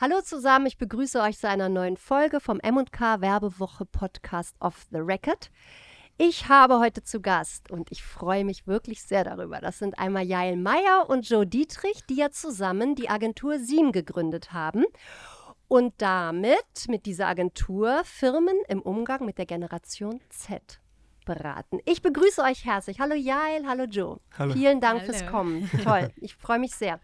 Hallo zusammen, ich begrüße euch zu einer neuen Folge vom M&K Werbewoche Podcast Off the Record. Ich habe heute zu Gast und ich freue mich wirklich sehr darüber. Das sind einmal Jael Meyer und Joe Dietrich, die ja zusammen die Agentur Siem gegründet haben und damit mit dieser Agentur Firmen im Umgang mit der Generation Z beraten. Ich begrüße euch herzlich. Hallo Jael, hallo Joe. Hallo. Vielen Dank Hallo. fürs Kommen. Toll, ich freue mich sehr.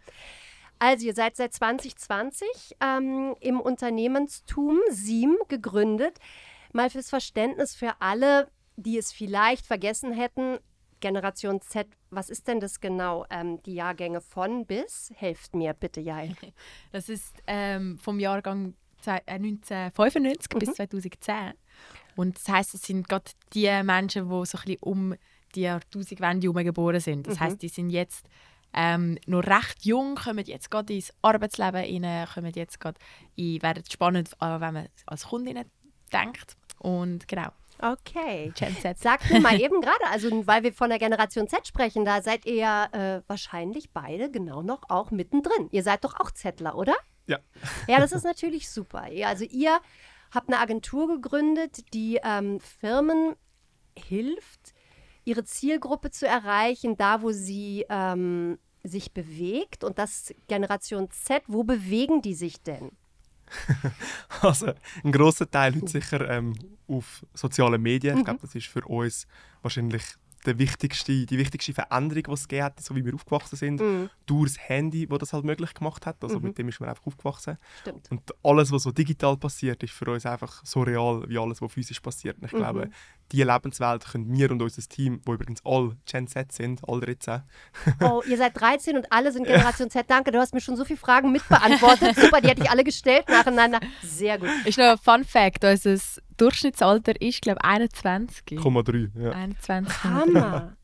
Also ihr seid seit 2020 ähm, im Unternehmenstum Siem gegründet. Mal fürs Verständnis für alle, die es vielleicht vergessen hätten. Generation Z, was ist denn das genau? Ähm, die Jahrgänge von bis? Helft mir bitte, Jael. Das ist ähm, vom Jahrgang zwei- äh, 1995 bis Mhm. 2010. Und das heisst, es sind gerade die Menschen, die so ein bisschen um die Jahrtausendwende herum geboren sind. Das Mhm. heisst, die sind jetzt ähm, noch recht jung, kommen jetzt gerade ins Arbeitsleben rein, kommen jetzt gerade in, werden spannend, äh, wenn man als Kundin denkt. Und genau, Okay. Gen Z. Sagt mir mal eben gerade, also weil wir von der Generation Z sprechen, da seid ihr ja äh, wahrscheinlich beide genau noch auch mittendrin. Ihr seid doch auch Zettler, oder? Ja. Ja, das ist natürlich super. Also ihr habt eine Agentur gegründet, die ähm, Firmen hilft, ihre Zielgruppe zu erreichen, da wo sie ähm, sich bewegt. Und das Generation Z, wo bewegen die sich denn? Also ein grosser Teil heute sicher ähm, auf sozialen Medien. Mhm. Ich glaube, das ist für uns wahrscheinlich der wichtigste, die wichtigste Veränderung, die es gegeben hat, so wie wir aufgewachsen sind. Mhm. Durch das Handy, das das halt möglich gemacht hat. Also Mhm. mit dem ist man einfach aufgewachsen. Stimmt. Und alles, was so digital passiert, ist für uns einfach so real wie alles, was physisch passiert. Und ich Mhm. glaube, diese Lebenswelt können wir und unser Team, wo übrigens alle Gen Z sind, alle 13, Oh, ihr seid 13 und alle sind Generation Z. Danke, du hast mir schon so viele Fragen mitbeantwortet. Super, die hätte ich alle gestellt nacheinander. Sehr gut. Ist noch ein Fun Fact: Unser Durchschnittsalter ist, glaube ich, 21. 0,3. Ja. 21. Hammer.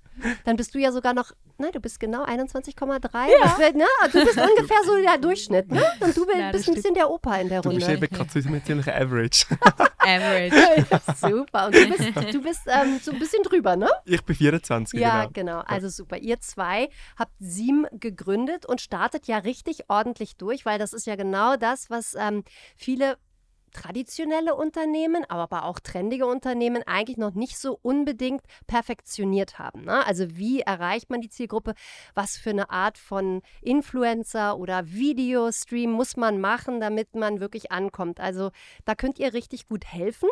Dann bist du ja sogar noch, nein, du bist genau 21,3. Das wär- ne? Du bist ungefähr so der Durchschnitt, ne? Und du bist, Ja, bist ein bisschen der Opa in der Du bist Runde. eben gerade so ein ziemlicher Average. Average. Super. Und du bist, du bist ähm, so ein bisschen drüber, ne? ich bin 24, Ja, genau. genau. Also super. Ihr zwei habt Siem gegründet und startet ja richtig ordentlich durch, weil das ist ja genau das, was ähm, viele traditionelle Unternehmen, aber auch trendige Unternehmen eigentlich noch nicht so unbedingt perfektioniert haben. Ne? Also wie erreicht man die Zielgruppe? Was für eine Art von Influencer oder Videostream muss man machen, damit man wirklich ankommt? Also da könnt ihr richtig gut helfen.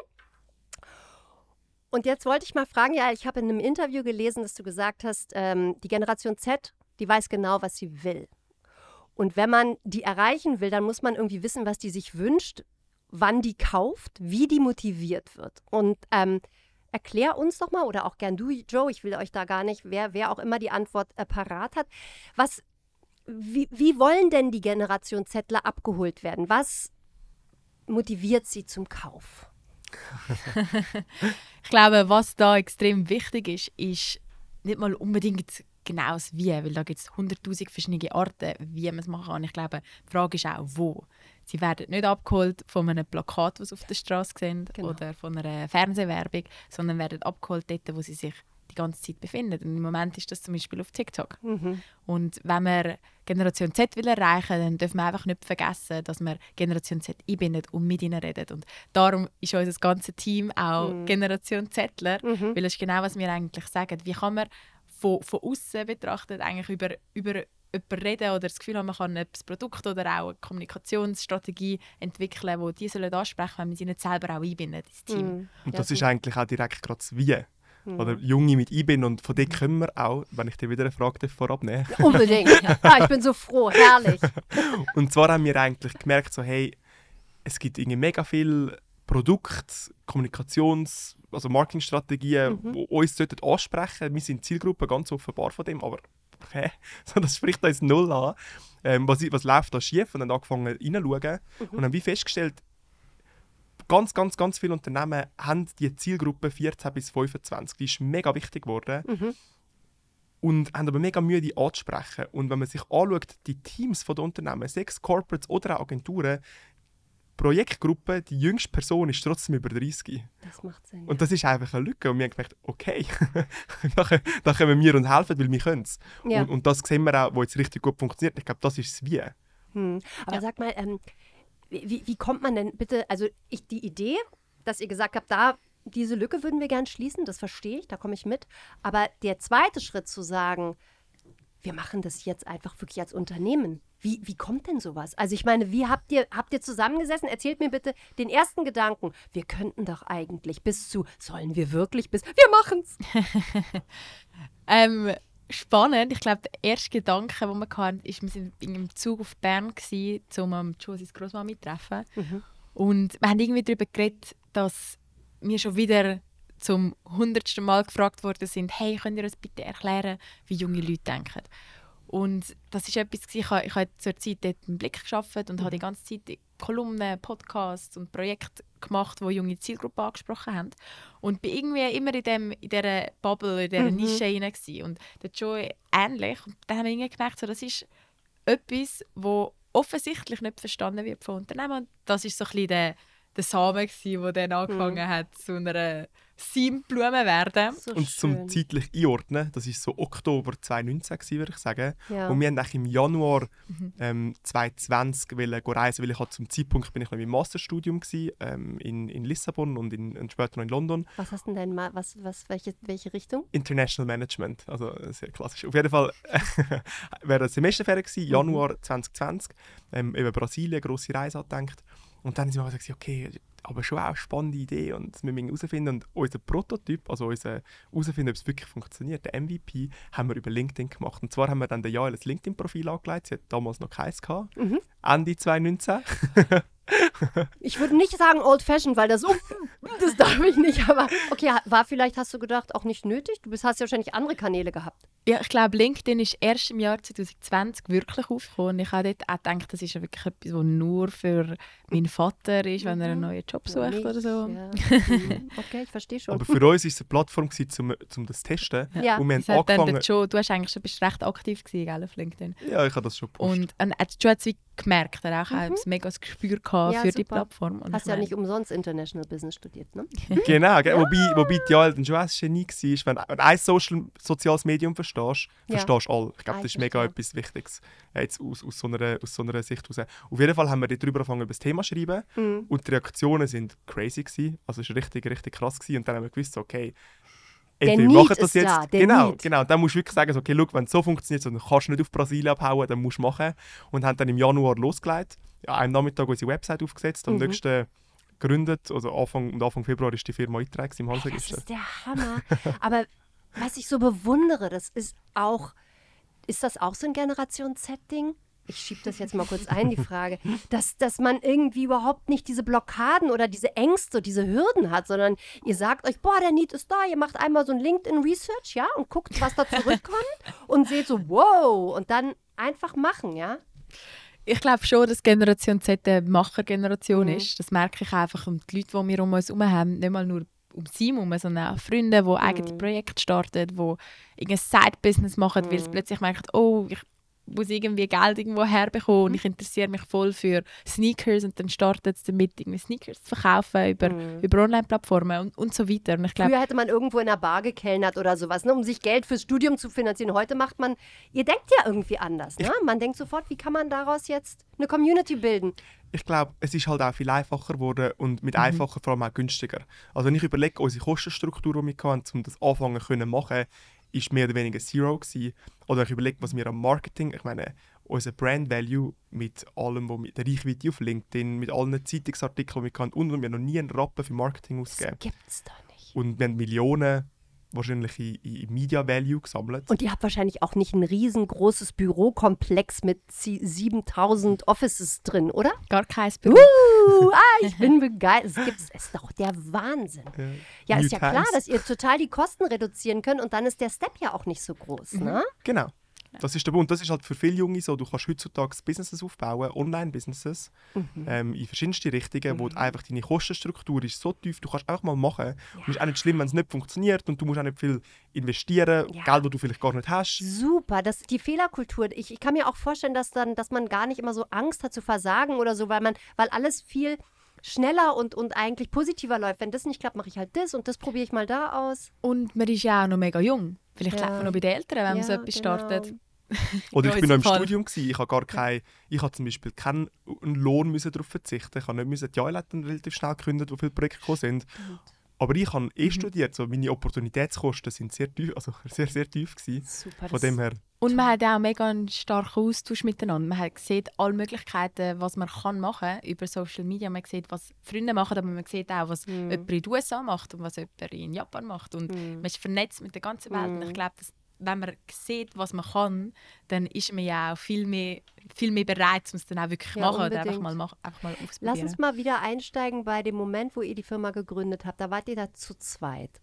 Und jetzt wollte ich mal fragen, ja, ich habe in einem Interview gelesen, dass du gesagt hast, ähm, die Generation Z, die weiß genau, was sie will. Und wenn man die erreichen will, dann muss man irgendwie wissen, was die sich wünscht, wann die kauft, wie die motiviert wird. Und ähm, erklär uns doch mal, oder auch gern du, Joe, ich will euch da gar nicht, wer, wer auch immer die Antwort äh, parat hat, was, wie, wie wollen denn die Generation Zettler abgeholt werden? Was motiviert sie zum Kauf? Ich glaube, was da extrem wichtig ist, ist nicht mal unbedingt genau das Wie, weil da gibt es hunderttausend verschiedene Arten, wie man es machen kann. Ich glaube, die Frage ist auch, wo. Sie werden nicht abgeholt von einem Plakat, das auf der Straße sehen, Genau. oder von einer Fernsehwerbung, sondern werden abgeholt dort, wo sie sich die ganze Zeit befinden. Und im Moment ist das zum Beispiel auf TikTok. Mhm. Und wenn wir Generation Z will erreichen dann dürfen wir einfach nicht vergessen, dass wir Generation Z einbindet und mit ihnen redet. Und darum ist unser ganzes Team auch Mhm. Generation Zettler, Mhm. weil das ist genau, was wir eigentlich sagen. Wie kann man von, von außen betrachtet eigentlich über, über jemanden reden oder das Gefühl haben, man kann ein Produkt oder auch eine Kommunikationsstrategie entwickeln, die die sollen ansprechen, wenn man sie nicht selber auch einbindet ins Team. Mhm. Und Ja, das ist so. eigentlich auch direkt gerade das Wie. Mhm. Oder Junge mit einbinden. Und von dem können wir auch, wenn ich dir wieder eine Frage vorab nehmen Unbedingt. Ah, ich bin so froh, herrlich. Und zwar haben wir eigentlich gemerkt, so, hey, es gibt irgendwie mega viel Produkt, Kommunikations-, also Marketingstrategien, Mhm. die uns sollten ansprechen Wir sind Zielgruppe ganz offenbar von dem, aber hä? So, das spricht uns null an. Ähm, was, was läuft da schief? Und dann angefangen reinzuschauen Mhm. und haben wie festgestellt, ganz, ganz, ganz viele Unternehmen haben die Zielgruppe 14 bis 25. Die ist mega wichtig geworden. Mhm. und haben aber mega Mühe, die anzusprechen. Und wenn man sich anschaut, die Teams der Unternehmen, sechs Corporates oder auch Agenturen, Projektgruppe, die jüngste Person ist trotzdem über 30. Das macht Sinn. Und das ist einfach eine Lücke. Und wir haben gemerkt, okay, da, können- da können wir uns helfen, weil wir können es. ja. Und, und das sehen wir auch, wo jetzt richtig gut funktioniert. Ich glaube, das ist das Wie. Hm. Aber Ja. sag mal, ähm, wie, wie kommt man denn bitte, also ich, die Idee, dass ihr gesagt habt, da diese Lücke würden wir gern schließen, das verstehe ich, da komme ich mit. Aber der zweite Schritt zu sagen, wir machen das jetzt einfach wirklich als Unternehmen. Wie, wie kommt denn sowas? Also ich meine, wie habt ihr, habt ihr zusammengesessen? Erzählt mir bitte den ersten Gedanken. Wir könnten doch eigentlich bis zu, sollen wir wirklich bis, wir machen's. ähm, spannend. Ich glaube, der erste Gedanke, den wir hatten, ist, wir waren im Zug auf Bern, gewesen, um Josies Großmama zu treffen. Mhm. Und wir haben irgendwie darüber geredet, dass wir schon wieder zum hundertsten Mal gefragt worden sind, hey, könnt ihr uns bitte erklären, wie junge Leute denken? Und das ist etwas, ich habe, ich habe zur Zeit dort einen Blick geschaffen und mhm. habe die ganze Zeit Kolumnen, Podcasts und Projekte gemacht, die junge Zielgruppen angesprochen haben. Und bin irgendwie immer in, dem, in dieser Bubble, in dieser mhm. Nische hinein. Und der Joy ähnlich. Und dann haben wir irgendwie gemerkt, so, das ist etwas, das offensichtlich nicht verstanden wird von Unternehmen. Und das ist so ein bisschen der, der Samen, der dann angefangen mhm. hat, zu einer Seimblumen werden. So und zum zeitlich einordnen, das war so Oktober 2019, würde ich sagen. Ja. Und wir haben im Januar mhm. ähm, 2020 reisen, weil ich halt zum Zeitpunkt bin ich noch im Masterstudium gewesen, ähm, in, in Lissabon und, in, und später noch in London. Was hast du denn mal, was, was, welche, welche Richtung? International Management, also sehr klassisch. Auf jeden Fall wäre das Semesterferien gewesen, mhm. Januar mhm. 2020, ähm, über Brasilien, grosse Reise gedacht. Und dann sind wir gesagt, okay, aber schon auch eine spannende Idee und wir müssen herausfinden. Und unser Prototyp, also unser herausfinden, ob es wirklich funktioniert, der MVP, haben wir über LinkedIn gemacht. Und zwar haben wir dann der Jael ein LinkedIn-Profil angelegt. Sie hat damals noch keins gehabt. Mhm. Ende 2019. ich würde nicht sagen old fashioned, weil das, oh, das darf ich nicht. Aber okay, war vielleicht, hast du gedacht, auch nicht nötig? Du hast ja wahrscheinlich andere Kanäle gehabt. Ja, ich glaube, LinkedIn ist erst im Jahr 2020 wirklich aufgekommen. Ich habe dort auch gedacht, das ist ja wirklich etwas, was nur für meinen Vater ist, wenn er einen neuen Job sucht nicht, oder so. Ja. Mhm. okay, ich verstehe schon. Aber für uns war es eine Plattform, um, um das zu testen. Ja. Und wir haben angefangen... Joe, du hast eigentlich schon bist recht aktiv gewesen, auf LinkedIn. Ja, ich habe das schon gepostet. Und, und Joe hat es gemerkt, er auch mhm. ein mega Gespür gehabt ja, für super. die Plattform. Und hast ja nicht umsonst International Business studiert, ne? genau, ja. wobei, wobei die halt ein Genie war. Wenn, wenn du ein Social, soziales Medium verstehst, verstehst verstehst alle. Ich glaube, das ist mega etwas Wichtiges jetzt aus, aus, so einer, aus so einer Sicht heraus. Auf jeden Fall haben wir darüber angefangen, über das Thema zu schreiben mhm. und die Reaktionen waren crazy. Gewesen. Also es war richtig, richtig krass. Gewesen. Und dann haben wir gewusst, okay, entweder wir machen das jetzt. Da, genau, Need. genau. Dann musst du wirklich sagen, okay, look, wenn es so funktioniert, dann kannst du nicht auf Brasilien abhauen, dann musst du machen. Und haben dann im Januar losgelegt. Ja, am Nachmittag unsere Website aufgesetzt. Am mhm. nächsten gegründet, also Anfang, Anfang Februar ist die Firma eingetragen im Handelsregister. Das ist der Hammer. Aber was ich so bewundere, das ist auch ist das auch so ein Generation Z-Ding? Ich schiebe das jetzt mal kurz ein, die Frage, dass, dass man irgendwie überhaupt nicht diese Blockaden oder diese Ängste, diese Hürden hat, sondern ihr sagt euch, boah, der Need ist da, ihr macht einmal so ein LinkedIn-Research, ja, und guckt, was da zurückkommt und seht so, wow, und dann einfach machen, ja. Ich glaube schon, dass Generation Z eine Machergeneration mhm. ist. Das merke ich einfach. Und die Leute, die wir um uns herum haben, nicht mal nur um sie herum, sondern auch Freunde, die mm. eigene Projekte starten, die irgendein Side-Business machen, mm. weil sie plötzlich merken, oh, ich muss irgendwie Geld irgendwo herbekommen und ich interessiere mich voll für Sneakers und dann startet es damit, irgendwie Sneakers zu verkaufen über, mm. über Online-Plattformen und, und so weiter. Und ich glaub, Früher hätte man irgendwo in einer Bar gekellnert oder sowas, ne, um sich Geld fürs Studium zu finanzieren. Heute macht man, ihr denkt ja irgendwie anders. Ne? Man denkt sofort, wie kann man daraus jetzt eine Community bilden? ich glaube, es ist halt auch viel einfacher geworden und mit mhm. einfacher vor allem auch günstiger. Also wenn ich überlege, unsere Kostenstruktur, die wir hatten, um das anfangen zu machen, ist mehr oder weniger Zero gewesen. Oder ich überlege, was wir am Marketing, ich meine, unser Brand Value mit allem, wo mit der Reichweite auf LinkedIn, mit allen Zeitungsartikeln, die wir hatten, und wir haben noch nie einen Rappen für Marketing ausgegeben. Das gibt's da nicht. Und wir haben Millionen wahrscheinlich in, in, Media Value gesammelt. Und ihr habt wahrscheinlich auch nicht ein riesengroßes Bürokomplex mit 7000 Offices drin, oder? Gar kein Büro. Uh, ah, ich bin begeistert. Es gibt es ist doch der Wahnsinn. Ja, ja ist ja klar, dass ihr total die Kosten reduzieren könnt und dann ist der Step ja auch nicht so groß, mhm. ne? Genau. Das ist der Punkt. Das ist halt für viele Junge so. Du kannst heutzutage Businesses aufbauen, Online-Businesses, mhm. ähm, in verschiedensten Richtungen, mhm. wo einfach deine Kostenstruktur ist so tief, du kannst einfach mal machen. Ja. Und es ist auch nicht schlimm, wenn es nicht funktioniert und du musst auch nicht viel investieren, ja. Geld, das du vielleicht gar nicht hast. Super, das die Fehlerkultur. Ich, ich kann mir auch vorstellen, dass, dann, dass man gar nicht immer so Angst hat zu versagen oder so, weil man, weil alles viel schneller und, und eigentlich positiver läuft. Wenn das nicht klappt, mache ich halt das und das probiere ich mal da aus. Und man ist ja auch noch mega jung. Vielleicht ja. lebt man noch bei den Eltern, wenn man so etwas genau. startet. Oder ich bin noch im Fall. Studium gewesen. Ich habe gar kein, ich habe zum Beispiel keinen Lohn müssen darauf verzichten. Ich habe nicht müssen die Eiletten relativ schnell gekündigt, wo viele Projekte gekommen sind. Aber ich habe eh Mhm. studiert, so meine Opportunitätskosten sind sehr tief, also sehr sehr tief gewesen. Super. Von dem her, Und man hat auch mega einen starken Austausch miteinander. Man hat sieht alle Möglichkeiten, was man kann machen über Social Media. Man sieht, was Freunde machen, aber man sieht auch, was Mhm. jemand in den USA macht und was jemand in Japan macht. Und Mhm. man ist vernetzt mit der ganzen Welt. Und Mhm. ich glaube, dass, wenn man sieht, was man kann, dann ist man ja auch viel mehr, viel mehr bereit, um es dann auch wirklich zu Ja, machen oder einfach unbedingt. mal, mach, einfach mal Lass ausprobieren. uns mal wieder einsteigen bei dem Moment, wo ihr die Firma gegründet habt. Da wart ihr da zu zweit.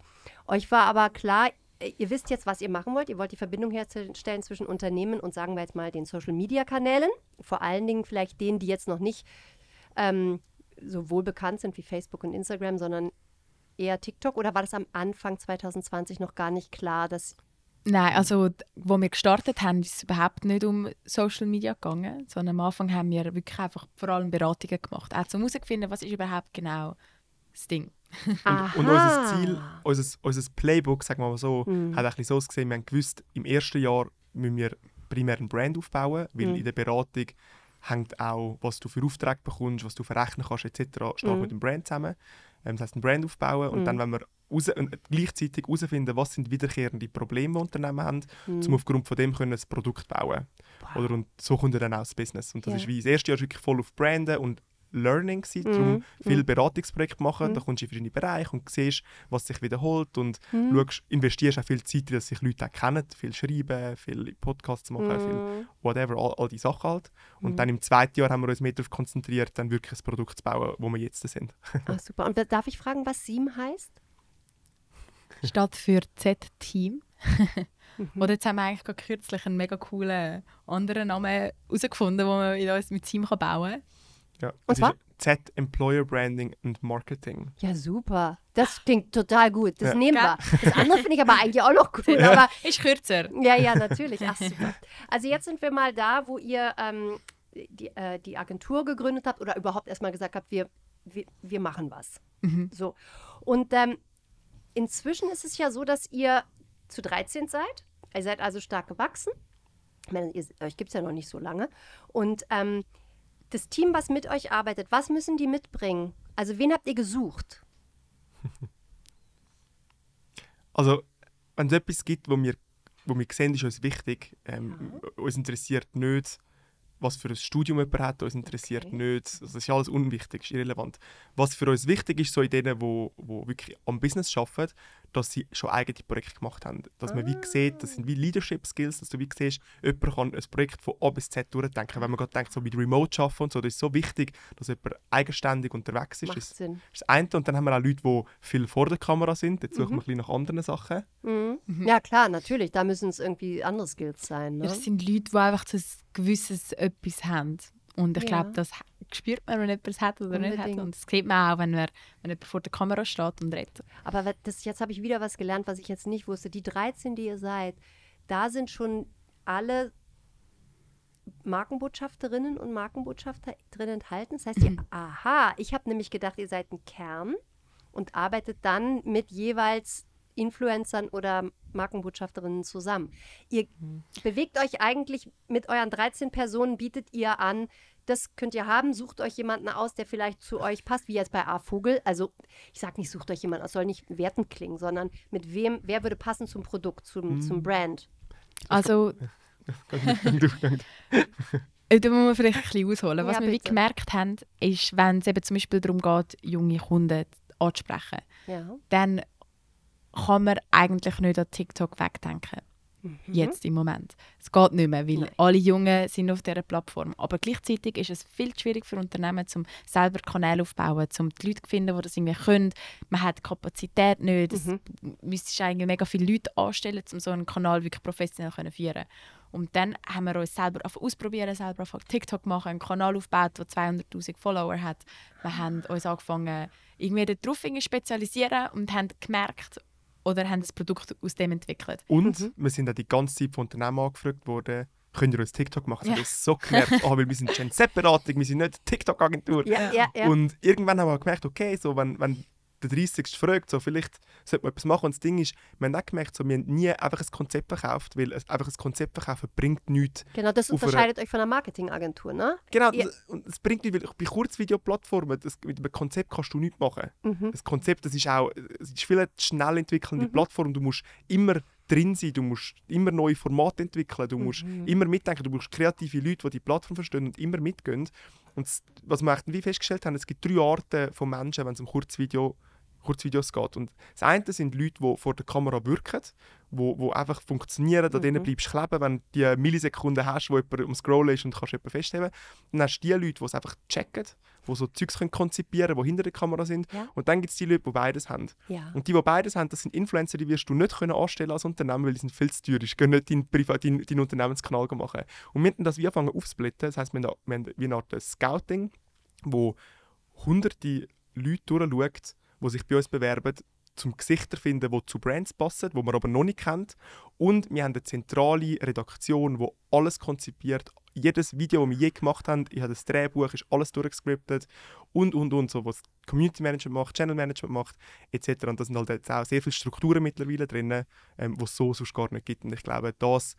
Euch war aber klar, ihr wisst jetzt, was ihr machen wollt. Ihr wollt die Verbindung herstellen zwischen Unternehmen und sagen wir jetzt mal den Social-Media-Kanälen. Vor allen Dingen vielleicht denen, die jetzt noch nicht ähm, so wohl bekannt sind wie Facebook und Instagram, sondern eher TikTok. Oder war das am Anfang 2020 noch gar nicht klar, dass Nein, also wo wir gestartet haben, ist es überhaupt nicht um Social Media gegangen, sondern am Anfang haben wir wirklich einfach vor allem Beratungen gemacht, auch zum herauszufinden, was ist überhaupt genau das Ding. Und, und unser Ziel, unser, unser Playbook, sagen wir mal so, Mhm. hat ein bisschen so ausgesehen, wir haben gewusst, im ersten Jahr müssen wir primär einen Brand aufbauen, weil Mhm. in der Beratung hängt auch, was du für Aufträge bekommst, was du verrechnen kannst etc. stark Mhm. mit dem Brand zusammen. Ähm, das heißt, einen Brand aufbauen und Mhm. dann, wenn wir raus, äh, gleichzeitig herausfinden, was sind wiederkehrende Probleme, die Unternehmen haben, Mhm. um aufgrund von dem können ein Produkt bauen. Oder, und so kommt dann auch das Business. Und das Ja. ist wie, das erste Jahr ist wirklich voll auf Branden und Learning gewesen, darum Mhm. viele Mhm. Beratungsprojekte machen. Mhm. Da kommst du in verschiedene Bereiche und siehst, was sich wiederholt und Mhm. schaust, investierst auch viel Zeit, dass sich Leute auch kennen, viel schreiben, viel Podcasts machen, viel Mhm. whatever, all, all die Sachen halt. Und Mhm. dann im zweiten Jahr haben wir uns mehr darauf konzentriert, dann wirklich ein Produkt zu bauen, wo wir jetzt sind. Ah, super. Und darf ich fragen, was Siem heißt? Statt für Z-Team. Mhm. Oder jetzt haben wir eigentlich gerade kürzlich einen mega coolen anderen Namen herausgefunden, den man in uns mit Team kann bauen kann. Ja. Und zwar? Z Employer Branding and Marketing. Ja, super. Das klingt total gut. Das Ja. nehmen wir. Das andere finde ich aber eigentlich auch noch cool. Ja. Aber Ist kürzer. ja, ja, natürlich. Ach, super. Also jetzt sind wir mal da, wo ihr ähm, die, äh, die Agentur gegründet habt oder überhaupt erstmal gesagt habt, wir, wir, wir machen was. Mhm. So. Und ähm, inzwischen ist es ja so, dass ihr zu 13 seid. Ihr seid also stark gewachsen. Ich meine, ihr, euch gibt es ja noch nicht so lange. Und ähm, das Team, was mit euch arbeitet, was müssen die mitbringen? Also wen habt ihr gesucht? Also, wenn es etwas gibt, wo wir, wo wir sehen, ist uns wichtig. Ähm, Uns interessiert nicht, was für ein Studium jemand hat, uns interessiert Okay. nicht, also das ist alles unwichtig, ist irrelevant. Was für uns wichtig ist, so in denen, wo, wo wirklich am Business arbeiten, dass sie schon eigene Projekte gemacht haben. Dass man wie sieht, das sind wie Leadership Skills, dass du wie siehst, jemand kann ein Projekt von A bis Z durchdenken. Wenn man gerade denkt, so mit Remote arbeiten und so, das ist so wichtig, dass jemand eigenständig unterwegs ist. Macht Das Sinn. ist das eine. Und dann haben wir auch Leute, die viel vor der Kamera sind. Jetzt suchen Mhm. wir ein bisschen nach anderen Sachen. Mhm. Ja, klar, natürlich. Da müssen es irgendwie andere Skills sein. Ne? Das sind Leute, die einfach so ein gewisses etwas haben. Und ich Ja. glaube, das spürt man, wenn jemand es hat oder nicht hat. Unbedingt. Und das sieht man auch, wenn, wir, wenn jemand vor der Kamera steht und redet. Aber das, jetzt habe ich wieder was gelernt, was ich jetzt nicht wusste. Die 13, die ihr seid, da sind schon alle Markenbotschafterinnen und Markenbotschafter drin enthalten. Das heißt, ihr, aha, ich habe nämlich gedacht, ihr seid ein Kern und arbeitet dann mit jeweils Influencern oder Markenbotschafterinnen zusammen. Ihr bewegt euch eigentlich mit euren 13 Personen, bietet ihr an, das könnt ihr haben, sucht euch jemanden aus, der vielleicht zu euch passt, wie jetzt bei A Vogel. Also ich sage nicht, sucht euch jemanden aus, soll nicht wertend klingen, sondern mit wem, wer würde passen zum Produkt, zum, zum Brand. Also, äh, da muss man vielleicht ein bisschen ausholen. Was Ja, wir wie gemerkt haben, ist, wenn es eben zum Beispiel darum geht, junge Kunden anzusprechen, Ja. dann kann man eigentlich nicht an TikTok wegdenken. Mhm. Jetzt im Moment. Es geht nicht mehr, weil Nein. alle Jungen sind auf dieser Plattform. Aber gleichzeitig ist es viel zu schwierig für Unternehmen, um selber Kanäle aufzubauen, um die Leute zu finden, die das irgendwie können. Man hat die Kapazität nicht. Es Mhm. müsstest eigentlich mega viele Leute anstellen, um so einen Kanal wirklich professionell zu führen. Und dann haben wir uns selber ausprobieren, selber auf TikTok machen, einen Kanal aufgebaut, der 200'000 Follower hat. Wir haben uns angefangen, irgendwie darauf irgendwie spezialisieren und haben gemerkt, oder haben das Produkt aus dem entwickelt. Und Mhm. wir sind auch die ganze Zeit von Unternehmen angefragt worden, könnt ihr uns TikTok machen? Ja. Das ist so genervt, ah, weil wir sind Gen Z-Beratung, wir sind nicht TikTok-Agentur. Ja, ja, ja. Und irgendwann haben wir gemerkt, okay, so, wenn, wenn der 30. fragt, so, vielleicht sollte man etwas machen. Und das Ding ist, wir haben auch gemerkt, so, wir haben nie einfach ein Konzept verkauft, weil einfach ein Konzept verkaufen bringt nichts. Genau, das unterscheidet euch von einer Marketingagentur, ne? Genau, Ja. das- und es bringt nichts, weil bei Kurzvideoplattformen, das, mit einem Konzept kannst du nichts machen. Mhm. Das Konzept, das ist auch, es ist viel eine schnell entwickelnde Mhm. Plattform. Du musst immer drin sein, du musst immer neue Formate entwickeln, du musst Mhm. immer mitdenken, du brauchst kreative Leute, die die Plattform verstehen und immer mitgehen. Und was wir wie festgestellt haben, es gibt drei Arten von Menschen, wenn es um Kurzvideo, Kurzvideos geht. Und das eine sind Leute, die vor der Kamera wirken, wo, wo einfach funktionieren, an denen Mhm. bleibst du kleben, wenn du die Millisekunden hast, wo jemand am Scrollen ist und kannst jemanden festheben. Dann hast du die Leute, die es einfach checken, die so Zeugs können konzipieren können, die hinter der Kamera sind. Ja. Und dann gibt es die Leute, die beides haben. Ja. Und die, die beides haben, das sind Influencer, die wirst du nicht können anstellen als Unternehmen, weil die sind viel zu teuer. Die können nicht deinen, Privat, deinen, deinen Unternehmenskanal machen. Und wir haben das wie angefangen aufzusplitten. Das heisst, wir haben, wir haben wie eine Art Scouting, wo hunderte Leute durchschaut, die sich bei uns bewerben, zum Gesichter finden, die zu Brands passen, die man aber noch nicht kennt. Und wir haben eine zentrale Redaktion, die alles konzipiert. Jedes Video, das wir je gemacht haben, ich habe das Drehbuch, ist alles durchgescriptet und, und, und, so, was Community Management macht, Channel Management macht, etc. Und da sind halt jetzt auch sehr viele Strukturen mittlerweile drin, ähm, die es so sonst gar nicht gibt. Und ich glaube, das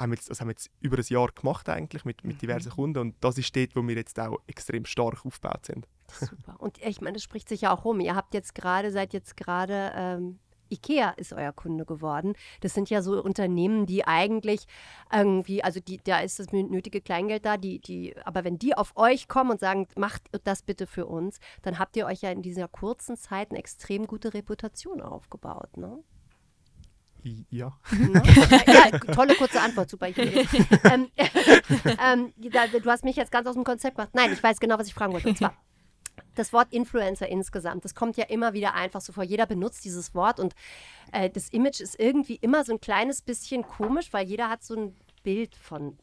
haben jetzt, das haben wir jetzt über ein Jahr gemacht eigentlich mit, mit diversen Kunden und das ist dort, wo wir jetzt auch extrem stark aufgebaut sind. Super. Und ich meine, das spricht sich ja auch rum. Ihr habt jetzt gerade, seid jetzt gerade, ähm, IKEA ist euer Kunde geworden. Das sind ja so Unternehmen, die eigentlich irgendwie, also die, da ist das nötige Kleingeld da, die, die, aber wenn die auf euch kommen und sagen, macht das bitte für uns, dann habt ihr euch ja in dieser kurzen Zeit eine extrem gute Reputation aufgebaut, ne? Ja. Ne? ja, tolle kurze Antwort, super. Ich, ähm, ähm, du hast mich jetzt ganz aus dem Konzept gemacht. Nein, ich weiß genau, was ich fragen wollte. Und zwar, das Wort Influencer insgesamt, das kommt ja immer wieder einfach so vor. Jeder benutzt dieses Wort und äh, das Image ist irgendwie immer so ein kleines bisschen komisch, weil jeder hat so ein Bild von,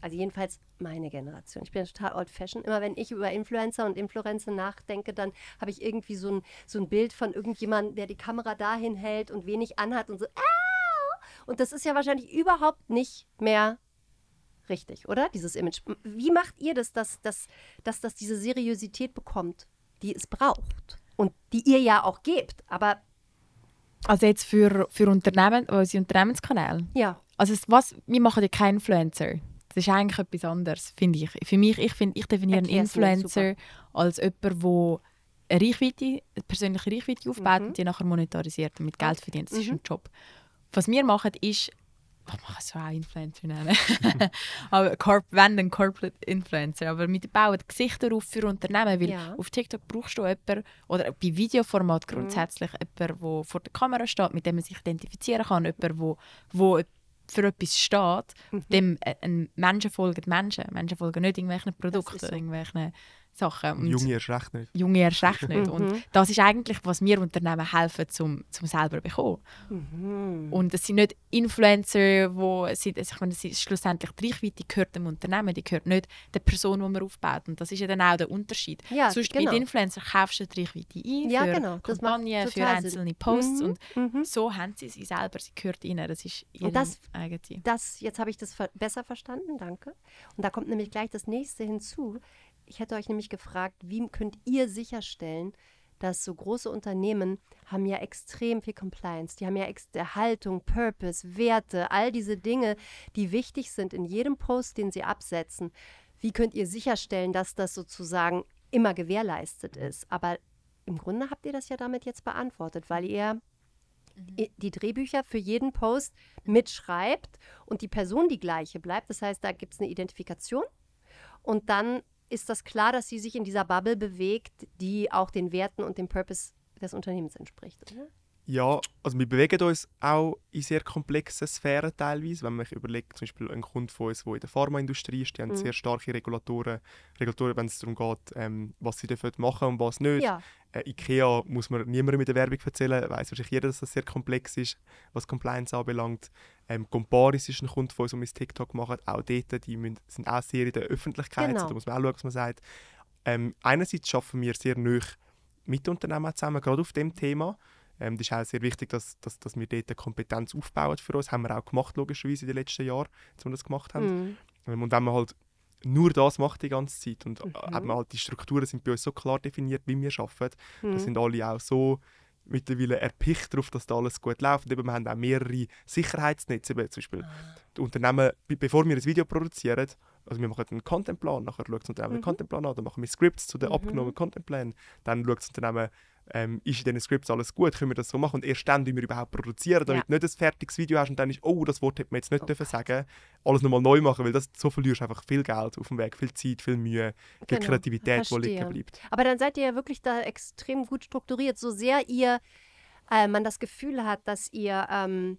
also jedenfalls meine Generation. Ich bin ja total old-fashioned. Immer wenn ich über Influencer und Influencer nachdenke, dann habe ich irgendwie so ein, so ein Bild von irgendjemandem, der die Kamera dahin hält und wenig anhat und so! Und das ist ja wahrscheinlich überhaupt nicht mehr richtig, oder? Dieses Image. Wie macht ihr das, dass, dass, dass das diese Seriosität bekommt, die es braucht? Und die ihr ja auch gebt. Aber Also jetzt für, für Unternehmen, unsere Unternehmenskanäle. ja, Also was, wir machen ja keinen Influencer. Das ist eigentlich etwas anderes, finde ich. Für mich, ich, find, ich definiere einen Erklär's mir, Influencer als jemand, der eine Reichweite, eine persönliche Reichweite aufbaut Mhm. und die nachher monetarisiert und mit Geld verdient. Das ist Mhm. ein Job. Was wir machen, ist, was kann es auch Influencer nennen, aber Corp, wenn ein Corporate Influencer, aber wir bauen Gesichter auf für Unternehmen, weil Ja. auf TikTok brauchst du jemanden, oder bei Videoformat Mhm. grundsätzlich, jemanden, der vor der Kamera steht, mit dem man sich identifizieren kann, jemand, wo, wo für etwas steht, Mhm. dem äh, Menschen folgen Menschen. Menschen folgen nicht irgendwelchen Produkten so. irgendwelchen Sachen. Und Junge erst recht nicht. Junge erst recht nicht. Und das ist eigentlich, was wir Unternehmen helfen, zum, zum selber zu bekommen. Mhm. Und es sind nicht Influencer, wo sie, also ich meine, es ist schlussendlich die Reichweite gehört dem Unternehmen, die gehört nicht der Person, die man aufbaut. Und das ist ja dann auch der Unterschied. Ja, Sonst genau. bei den Influencer kaufst du die Reichweite ein Ja, für genau. Kampagnen, für einzelne. Posts Mhm, und mhm. so haben sie sie selber, sie gehört ihnen. Das ist ihre das- eigene. das, jetzt habe ich das ver besser verstanden, danke. Und da kommt nämlich gleich das nächste hinzu. Ich hätte euch nämlich gefragt, wie könnt ihr sicherstellen, dass so große Unternehmen haben ja extrem viel Compliance, die haben ja Haltung, Purpose, Werte, all diese Dinge, die wichtig sind in jedem Post, den sie absetzen. Wie könnt ihr sicherstellen, dass das sozusagen immer gewährleistet ist? Aber im Grunde habt ihr das ja damit jetzt beantwortet, weil ihr i- die Drehbücher für jeden Post mitschreibt und die Person die gleiche bleibt. Das heißt, da gibt es eine Identifikation und dann ist das klar, dass sie sich in dieser Bubble bewegt, die auch den Werten und dem Purpose des Unternehmens entspricht. Oder? Ja, also wir bewegen uns auch in sehr komplexen Sphären teilweise. Wenn man sich überlegt, zum Beispiel ein Kunde von uns, der in der Pharmaindustrie ist, die haben Mhm. sehr starke Regulatoren, Regulatoren wenn es darum geht, ähm, was sie dürfen machen und was nicht. Ja, Äh, Ikea muss man niemandem mit der Werbung erzählen, weiß wahrscheinlich jeder, dass das sehr komplex ist, was Compliance anbelangt. Ähm, Comparis ist ein Kunde von uns, der mit TikTok macht, auch dort, die müssen, sind auch sehr in der Öffentlichkeit, Genau. da muss man auch schauen, was man sagt. Ähm, einerseits arbeiten wir sehr nah mit Unternehmen zusammen, gerade auf dem Thema. Ähm, das ist auch sehr wichtig, dass, dass, dass wir dort eine Kompetenz aufbauen für uns. Haben wir auch gemacht, logischerweise, in den letzten Jahren, als wir das gemacht haben. Mhm. Ähm, Und wenn man halt nur das macht die ganze Zeit. Und Mhm. äh, eben halt die Strukturen sind bei uns so klar definiert, wie wir arbeiten. Mhm. Da sind alle auch so mittlerweile erpicht darauf, dass da alles gut läuft. Und eben, wir haben auch mehrere Sicherheitsnetze. Eben Zum Beispiel Ah. die Unternehmen, be- bevor wir ein Video produzieren, also wir machen einen Contentplan, nachher schaut das Unternehmen Mhm. den Contentplan an, dann machen wir Scripts zu den Mhm. abgenommenen Contentplänen, dann schaut das Unternehmen, ähm, ist in diesen Scripts alles gut, können wir das so machen und erst dann, wie wir überhaupt produzieren, damit du nicht ein fertiges Video hast und dann ist, oh, das Wort hätte man jetzt nicht Oh dürfen sagen, alles nochmal neu machen, weil das, so verlierst du einfach viel Geld auf dem Weg, viel Zeit, viel Mühe, viel Genau, Kreativität, die liegen bleibt. Aber dann seid ihr ja wirklich da extrem gut strukturiert. So sehr ihr äh, man das Gefühl hat, dass ihr ähm,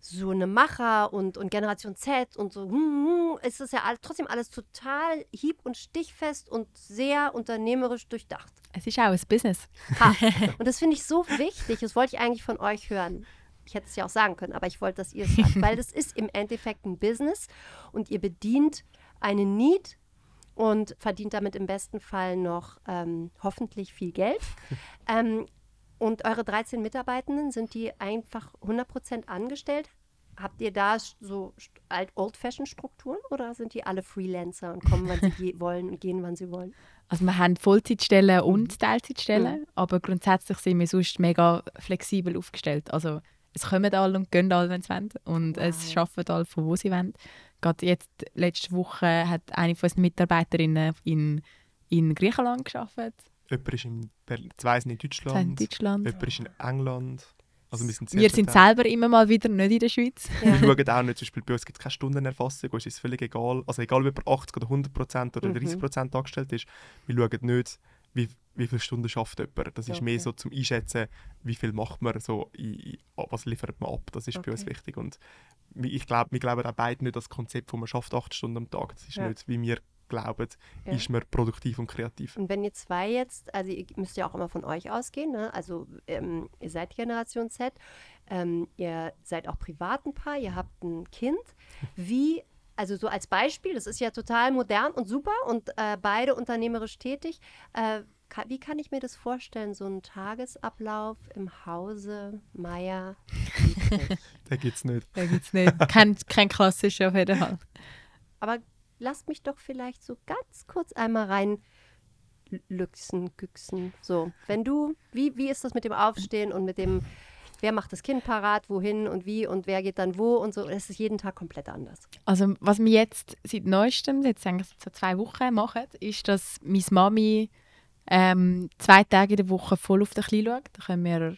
so eine Macher und, und Generation Z und so, hm, hm, ist es ja all, trotzdem alles total hieb- und stichfest und sehr unternehmerisch durchdacht. Es ist auch ein Business. Ha. Und das finde ich so wichtig. Das wollte ich eigentlich von euch hören. Ich hätte es ja auch sagen können, aber ich wollte, dass ihr es sagt, weil das ist im Endeffekt ein Business und ihr bedient eine Need und verdient damit im besten Fall noch ähm, hoffentlich viel Geld. Ähm, und eure 13 Mitarbeitenden, sind die einfach 100% angestellt? Habt ihr da so Old-Fashioned-Strukturen oder sind die alle Freelancer und kommen, wann sie wollen und gehen, wann sie wollen? Also wir haben Vollzeitstellen und Teilzeitstellen, aber grundsätzlich sind wir sonst mega flexibel aufgestellt. Also es kommen alle und gehen alle, wenn sie wollen. Und es arbeiten alle, von wo sie wollen. Gerade jetzt, letzte Woche, hat eine von unseren Mitarbeiterinnen in, in Griechenland gearbeitet, Jemand ist in Berlin, zwei sind in in Deutschland, Deutschland. jemand ist in England. Also wir sind, Wir sind selber immer mal wieder nicht in der Schweiz. Wir schauen auch nicht, zum Beispiel bei uns gibt es keine Stundenerfassung, uns ist es völlig egal. Also egal, ob jemand 80 oder 100 Prozent oder Mhm. 30 Prozent angestellt ist, wir schauen nicht, wie, wie viele Stunden schafft jemand. Das ist Okay. mehr so zum Einschätzen, wie viel macht man, so, in, in, was liefert man ab. Das ist bei uns Okay. wichtig. Und wir- ich glaube, wir glauben auch beide nicht das Konzept, wo man schafft 8 Stunden am Tag. Das ist Ja. nicht, wie wir glauben, Ja. ist man produktiv und kreativ. Und wenn ihr zwei jetzt, also ihr müsst ja auch immer von euch ausgehen, ne? also ähm, ihr seid Generation Z, ähm, ihr seid auch privat ein Paar, ihr habt ein Kind. Wie, also so als Beispiel, das ist ja total modern und super und äh, beide unternehmerisch tätig. Äh, ka- wie kann ich mir das vorstellen, so ein Tagesablauf im Hause Meier? Da gibt es nicht. Da gibt es nicht. kein, kein klassischer auf jeden Fall. Aber lasst mich doch vielleicht so ganz kurz einmal rein lüchsen, güchsen. So, wenn du, wie, wie ist das mit dem Aufstehen und mit dem, wer macht das Kind parat, wohin und wie und wer geht dann wo und so. Das ist jeden Tag komplett anders. Also was wir jetzt seit neuestem, jetzt eigentlich seit so zwei Wochen machen, ist, dass meine Mami ähm, zwei Tage in der Woche voll auf den Kleinen schaut. Da können wir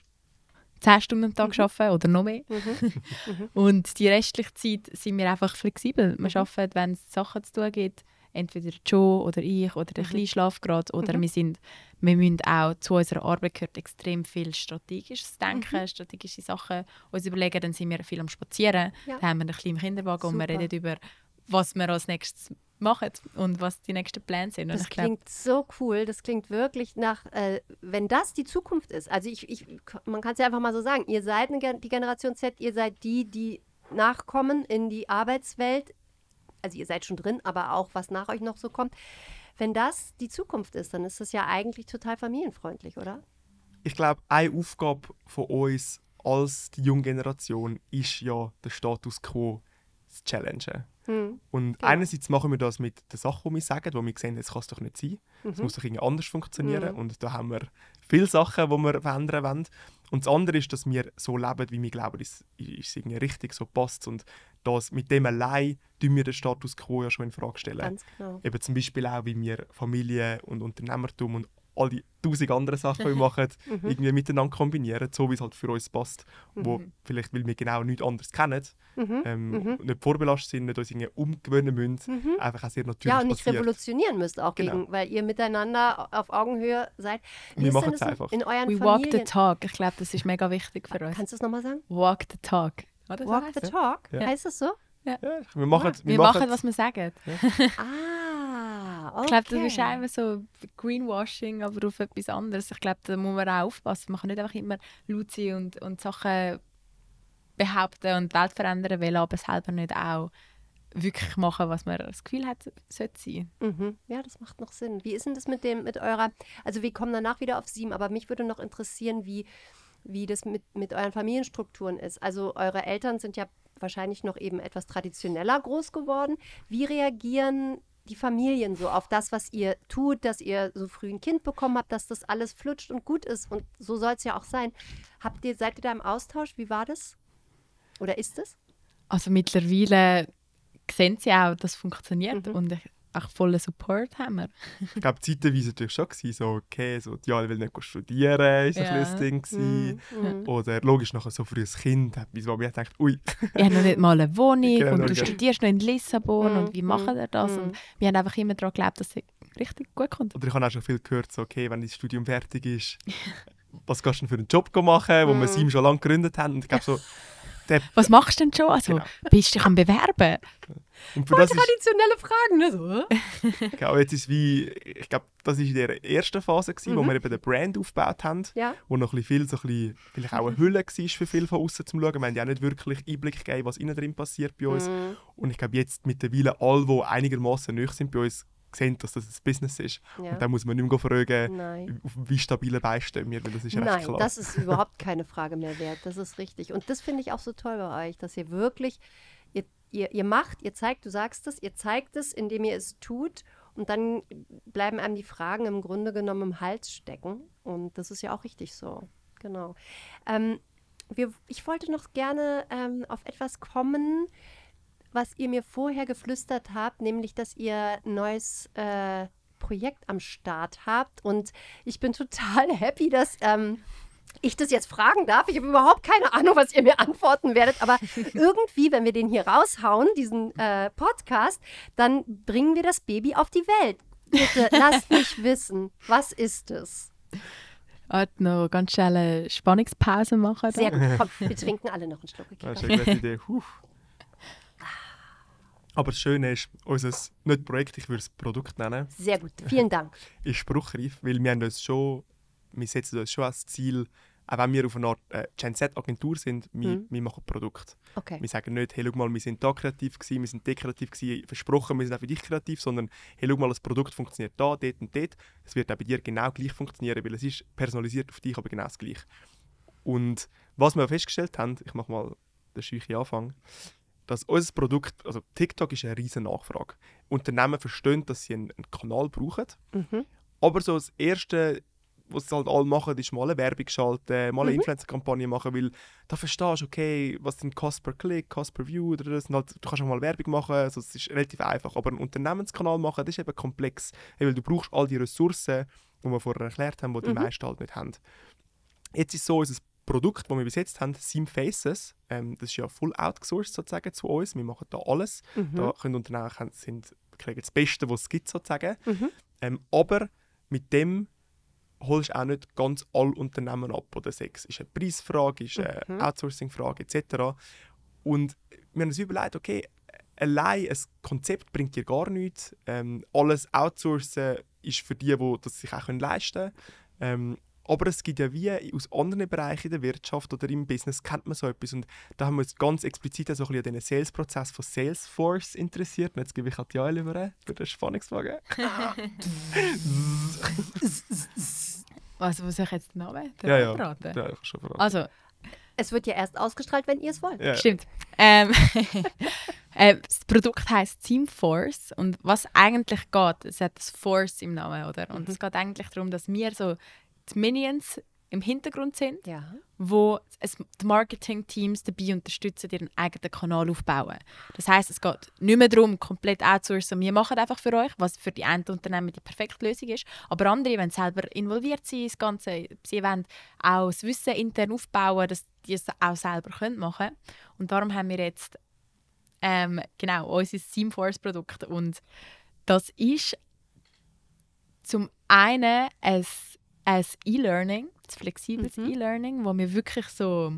zehn Stunden am Tag arbeiten oder noch mehr. Und die restliche Zeit sind wir einfach flexibel. Wir arbeiten, wenn es Sachen zu tun gibt, entweder Joe oder ich oder der Kleine schlaft gerade. Oder wir, sind, wir müssen auch, zu unserer Arbeit gehört extrem viel strategisches Denken, strategische Sachen uns überlegen. Dann sind wir viel am Spazieren. Ja. Dann haben wir einen kleinen Kinderwagen und wir Super. reden über, was wir als nächstes machen und was die nächsten Pläne sind. Und Das klingt so cool. Das klingt wirklich nach, äh, wenn das die Zukunft ist. Also ich, ich man kann es ja einfach mal so sagen. Ihr seid eine, die Generation Z, ihr seid die, die nachkommen in die Arbeitswelt. Also ihr seid schon drin, aber auch was nach euch noch so kommt. Wenn das die Zukunft ist, dann ist das ja eigentlich total familienfreundlich, oder? ich glaube, eine Aufgabe von uns als die junge Generation ist ja, den Status quo zu challengen. Hm. Und Genau. einerseits machen wir das mit den Sachen, die wir sagen, wo wir sehen, das kann es doch nicht sein. Es Mhm. muss doch irgendwie anders funktionieren. Mhm. Und da haben wir viele Sachen, die wir verändern wollen. Und das andere ist, dass wir so leben, wie wir glauben, es ist irgendwie richtig, so passt. Und das, mit dem allein tun wir den Status quo ja schon in Frage stellen. Ganz genau. Eben zum Beispiel auch, wie wir Familie und Unternehmertum und all die tausend anderen Sachen, die wir machen, Mhm. irgendwie miteinander kombinieren, so wie es halt für uns passt. Wo vielleicht, weil wir genau nichts anderes kennen, Mhm. ähm, Mhm. nicht vorbelastet sind, nicht uns irgendwie umgewöhnen müssen, Mhm. einfach auch sehr natürlich Ja, und nicht passiert. revolutionieren müsst auch Genau. gegen, weil ihr miteinander auf Augenhöhe seid. Wie Wir machen es das in- einfach. In euren We walk the Familien. talk. Ich glaube, das ist mega wichtig für uns. Kannst du es nochmal sagen? Walk the talk. Walk the talk? Ja. Heißt das so? Ja, wir machen, Wir, machen, was wir sagen. Ah, okay. Ich glaube, das ist einfach so Greenwashing, aber auf etwas anderes. Ich glaube, da muss man auch aufpassen. Man kann nicht einfach immer laut sein und, und Sachen behaupten und die Welt verändern wollen, aber selber nicht auch wirklich machen, was man das Gefühl hat, sollte sein. Mhm. Ja, das macht noch Sinn. Wie ist denn das mit dem, mit eurer, also wir kommen danach wieder auf sieben, aber mich würde noch interessieren, wie, wie das mit, mit euren Familienstrukturen ist. Also eure Eltern sind ja wahrscheinlich noch eben etwas traditioneller groß geworden. Wie reagieren die Familien so, auf das, was ihr tut, dass ihr so früh ein Kind bekommen habt, dass das alles flutscht und gut ist. Und so soll es ja auch sein. Habt ihr, seid ihr da im Austausch? Wie war das? Oder ist es? Also mittlerweile sehen sie auch, dass es funktioniert Mhm. und auch vollen Support haben wir. Ich glaube, zeitweise natürlich schon gewesen, so, okay, so, ja, ich will nicht studieren, ist Ja. ein Ding gewesen. Mhm. Oder logisch, nachher so für ein Kind, hat meine Mama gedacht, ui, Ich habe noch nicht mal eine Wohnung Genau, und du genau. studierst noch in Lissabon Mhm, und wie machen wir das? mhm. Und wir haben einfach immer daran geglaubt, dass es richtig gut kommt. Oder ich habe auch schon viel gehört, so, okay, wenn das Studium fertig ist, was kannst du denn für einen Job machen, wo wir Mhm. Team schon lange gegründet haben. Und ich glaube so, Was machst du denn schon? Also, Genau. bist du dich am Bewerben? und für das ist, Traditionelle Fragen, ne? So. genau, jetzt ist wie, ich glaube, das ist in der ersten Phase gewesen, wo Mhm. wir eben den Brand aufgebaut haben, Ja. wo noch ein bisschen viel, so ein bisschen, vielleicht auch eine Hülle war für viele von außen zum Schauen. Wir haben ja auch nicht wirklich Einblick gegeben, was innen drin passiert bei uns. Mhm. Und ich glaube, jetzt mittlerweile alle, die einigermaßen nöch sind bei uns, sehen, dass das ein Business ist. Ja. Und dann muss man nicht mehr fragen, Nein. wie stabile stehen wir, weil das ist recht Nein, klar. das ist überhaupt keine Frage mehr wert. Das ist richtig. Und das finde ich auch so toll bei euch, dass ihr wirklich, ihr, ihr, ihr macht, ihr zeigt, du sagst es, ihr zeigt es, indem ihr es tut. Und dann bleiben einem die Fragen im Grunde genommen im Hals stecken. Und das ist ja auch richtig so. Genau. Ähm, wir, ich wollte noch gerne ähm, auf etwas kommen, was ihr mir vorher geflüstert habt, nämlich, dass ihr ein neues äh, Projekt am Start habt. Und ich bin total happy, dass ähm, ich das jetzt fragen darf. Ich habe überhaupt keine Ahnung, was ihr mir antworten werdet. Aber irgendwie, wenn wir den hier raushauen, diesen äh, Podcast, dann bringen wir das Baby auf die Welt. Bitte lasst mich wissen, was ist es? Halt noch ganz schnell eine Spannungspause machen. da. Sehr gut, komm, wir trinken alle noch einen Schluck. Okay, ist eine gute Idee. Aber das Schöne ist, unser, nicht Projekt, ich würde es Produkt nennen, Sehr gut, vielen Dank. ist spruchreif, weil wir haben uns schon, wir setzen uns schon als Ziel, auch wenn wir auf einer Art äh, Gen Z-Agentur sind, wir, Mhm. wir machen Produkte. Okay. Wir sagen nicht, hey, schau mal, wir sind da kreativ gewesen, wir sind dekorativ gewesen, versprochen, wir sind auch für dich kreativ, sondern hey, schau mal, das Produkt funktioniert da, dort und dort. Es wird auch bei dir genau gleich funktionieren, weil es ist personalisiert auf dich, aber genau das Gleiche. Und was wir festgestellt haben, ich mache mal den scheuchen Anfang, dass unser Produkt, also TikTok ist eine riesen Nachfrage. Unternehmen verstehen, dass sie einen, einen Kanal brauchen, Mhm. aber so das Erste, was sie halt alle machen, ist mal eine Werbung schalten, mal eine Mhm. Influencer-Kampagne machen, weil da verstehst du, okay, was sind Cost per Klick, Cost per View oder das. Halt, du kannst auch mal Werbung machen, also es ist relativ einfach. Aber einen Unternehmenskanal machen, das ist eben komplex, weil du brauchst all die Ressourcen, die wir vorher erklärt haben, die die Mhm. meisten halt nicht haben. Jetzt ist so, unser Produkt, das wir bis jetzt haben, Sim Faces, ähm, das ist ja full outgesourced sozusagen zu uns. Wir machen da alles. Mhm. Da können Unternehmen sind, kriegen das Beste, was es gibt sozusagen. Mhm. Ähm, aber mit dem holst du auch nicht ganz alle Unternehmen ab. Oder sechs ist eine Preisfrage, ist eine Mhm. Outsourcing-Frage etc. Und wir haben uns überlegt, okay, allein ein Konzept bringt dir gar nichts. Ähm, alles outsourcen ist für die, die das sich auch leisten können. Ähm, aber es gibt ja wie aus anderen Bereichen in der Wirtschaft oder im Business kennt man so etwas. Und da haben wir uns ganz explizit auch so ein bisschen an den Sales-Prozess von Salesforce interessiert. Und jetzt gebe ich halt Joel über für den Spannungsfragen. Also, was soll ich jetzt den Namen Ja, ja. verraten? Ja, ich schon verraten. Also, Es wird ja erst ausgestrahlt, wenn ihr es wollt. Ja. Stimmt. Ähm, äh, das Produkt heißt Team Force und was eigentlich geht, es hat das Force im Namen, oder? Und Mhm. es geht eigentlich darum, dass wir so die Minions im Hintergrund sind, Ja. wo es, die Marketing-Teams dabei unterstützen, ihren eigenen Kanal aufbauen. Das heißt, es geht nicht mehr darum, komplett outsourcen. Wir machen einfach für euch, was für die einen Unternehmen die perfekte Lösung ist. Aber andere wollen selber involviert sein, das Ganze. Sie wollen auch das Wissen intern aufbauen, dass die es auch selber können machen Und darum haben wir jetzt ähm, genau unser Teamforce-Produkt. Und das ist zum einen ein, ein E-Learning, ein flexibles Mhm. E-Learning, wo wir wirklich so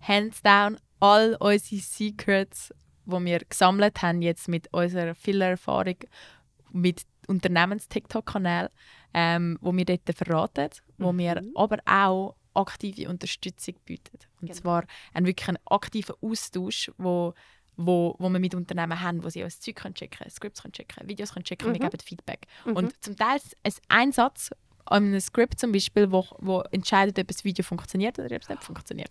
hands down all unsere Secrets, die wir gesammelt haben, jetzt mit unserer vielen Erfahrung mit Unternehmens-TikTok-Kanal, ähm, wo wir dort verraten, wo wir Mhm. aber auch aktive Unterstützung bieten. Und Genau. zwar einen wirklich einen aktiven Austausch, wo wo, wo wir mit Unternehmen haben, wo sie uns Zeug können checken können, Scripts können checken Videos können checken wir Mhm. geben Feedback. Mhm. Und zum Teil ist ein Satz an einem Script zum Beispiel, wo, wo entscheidet, ob das Video funktioniert oder ob es nicht funktioniert.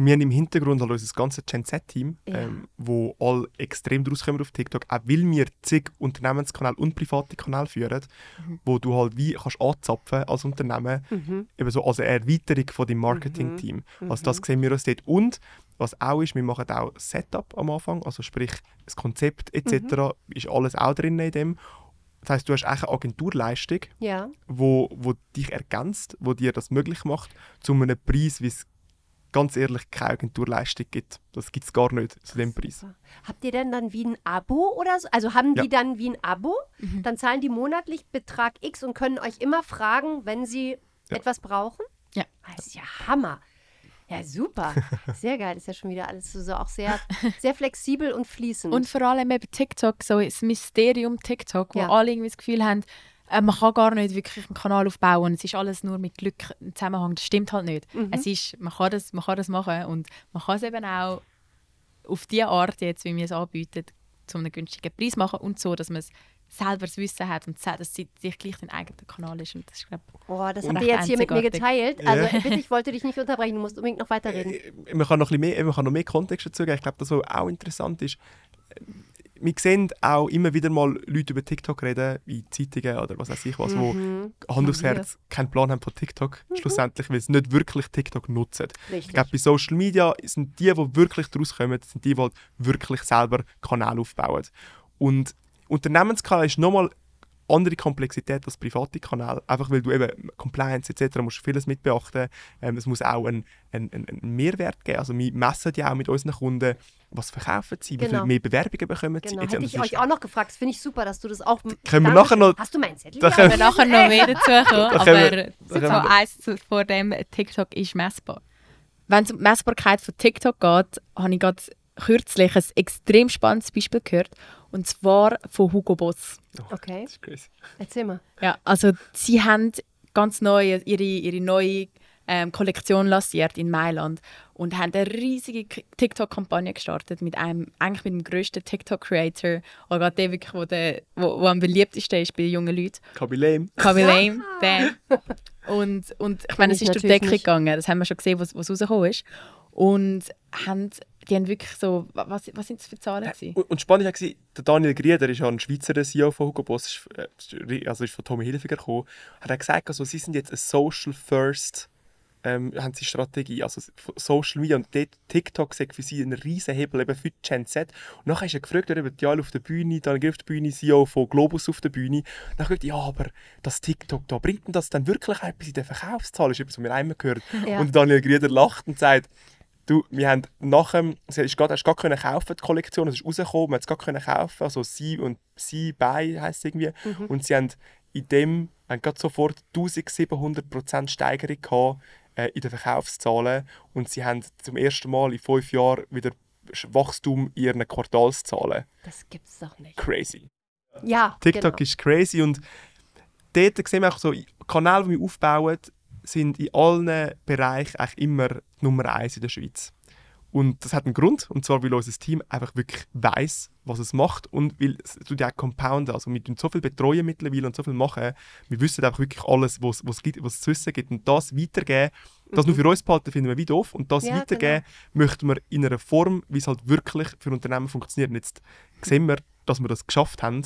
wir haben im Hintergrund halt unser ganzes Gen Z-Team, Ja. ähm, wo alle extrem draus kommen auf TikTok, auch weil wir zig Unternehmenskanäle und private Kanäle führen, Mhm. wo du halt wie kannst anzapfen als Unternehmen, Mhm. eben so als eine Erweiterung von deinem Marketing-Team. Also das sehen wir uns dort. Und was auch ist, wir machen auch Setup am Anfang, also sprich das Konzept etc. ist alles auch drin in dem. Das heißt, du hast eigentlich eine Agenturleistung, Ja. wo, wo dich ergänzt, wo dir das möglich macht, zu einem Preis, wie es ganz ehrlich keine Agenturleistung gibt. Das gibt es gar nicht zu dem Preis. Habt ihr denn dann wie ein Abo oder so? Also haben die Ja. dann wie ein Abo? Dann zahlen die monatlich Betrag X und können euch immer fragen, wenn sie Ja. etwas brauchen? Ja. Das ist ja Hammer. Ja, super. Sehr geil. Ist ja schon wieder alles so auch sehr, sehr flexibel und fließend. Und vor allem eben TikTok, so das Mysterium TikTok, wo Ja. alle irgendwie das Gefühl haben, äh, man kann gar nicht wirklich einen Kanal aufbauen. Es ist alles nur mit Glück im Zusammenhang. Das stimmt halt nicht. Mhm. Es ist, man, kann das, man kann das machen und man kann es eben auch auf die Art, jetzt, wie wir es anbieten, zu einem günstigen Preis machen und so, dass man es selber das Wissen hat und dass es sich gleich den eigenen Kanal ist. Und das ist, glaub, oh, das habt ihr jetzt hier mit mir geteilt. Ja. Also bitte, ich wollte dich nicht unterbrechen. Du musst unbedingt noch weiterreden. Äh, Man kann noch, ein bisschen mehr, man kann noch mehr Kontext dazu geben. Ich glaube, das, was auch interessant ist, äh, wir sehen auch immer wieder mal Leute über TikTok reden, in Zeitungen oder was weiß ich was, wo Mhm. Hand aufs Herz keinen Plan haben von TikTok, schlussendlich, weil sie nicht wirklich TikTok nutzen. Ich Richtig. glaube, bei Social Media sind die, die wirklich daraus kommen, sind die, die halt wirklich selber Kanäle aufbauen. Und Unternehmenskanal ist nochmal andere Komplexität als private Kanäle. Einfach weil du eben Compliance etc. musst vieles mit beachten. Ähm, es muss auch einen, einen, einen Mehrwert geben. Also wir messen ja auch mit unseren Kunden, was verkaufen sie, wie Genau. viel mehr Bewerbungen bekommen sie. Genau, etc. hätte ich euch auch noch gefragt. Das finde ich super, dass du das auch. Können wir nachher noch- Hast du meinen Zettel? Da können wir nachher noch mehr dazu kommen, aber so eins zu- vor dem TikTok ist messbar. Wenn es um die Messbarkeit von TikTok geht, habe ich gerade kürzlich ein extrem spannendes Beispiel gehört und zwar von Hugo Boss. Okay, Das ist crazy. erzähl mal. Ja, also sie haben ganz neu ihre, ihre neue ähm, Kollektion lanciert in Mailand und haben eine riesige TikTok-Kampagne gestartet mit einem, eigentlich mit dem grössten TikTok-Creator, oder gerade der wirklich, wo, der, wo, wo am beliebtesten ist bei jungen Leuten. Kaby Lame. Kaby Lame, der. Und, und ich meine, es ist durch die Decke gegangen, das haben wir schon gesehen, was, was rausgekommen ist. Und haben, die haben wirklich so, wa- was, was sind das für Zahlen gewesen? Und, und spannend war, der Daniel Grieder ist ja ein Schweizer CEO von Hugo Boss, ist, äh, also ist von Tommy Hilfiger gekommen, hat er gesagt, also, sie sind jetzt eine Social First ähm, haben sie Strategie, also Social Media und TikTok sagt für sie ein riesen Hebel eben für die Gen Z. Und nachher ist er gefragt, worden, die alle auf der Bühne, Grieder auf der Bühne, CEO von Globus auf der Bühne. Dann gesagt, ja, aber das TikTok da, bringt denn das dann wirklich etwas in den Verkaufszahlen? Das ist etwas, was wir einmal gehört. Ja. Und Daniel Grieder lacht und sagt, Du, wir haben nach dem, es ist gerade, hast gar können kaufen, die Kollektion, es ist rausgekommen, man hat es gar können kaufen, also sie und sie bei heisst es irgendwie. Und sie haben in dem, haben gerade sofort 1700% Steigerung gehabt, äh, in den Verkaufszahlen und sie haben zum ersten Mal in fünf Jahren wieder Wachstum in ihren Quartalszahlen. Das gibt's doch nicht. Crazy. Ja, TikTok genau. ist crazy und dort sehen wir auch so, Kanäle, die wir aufbauen, sind in allen Bereichen eigentlich immer die Nummer eins in der Schweiz. Und das hat einen Grund, und zwar, weil unser Team einfach wirklich weiß, was es macht und weil es tut ja auch compounden. Also wir tun so viel betreuen mittlerweile und so viel machen. Wir wissen einfach wirklich alles, was was gibt, was es zu wissen gibt. Und das weitergeben, das nur für uns behalten, finden wir wie doof. Und das Mhm. Ja, weitergeben möchten wir in einer Form, wie es halt wirklich für Unternehmen funktioniert. Und jetzt sehen wir, dass wir das geschafft haben,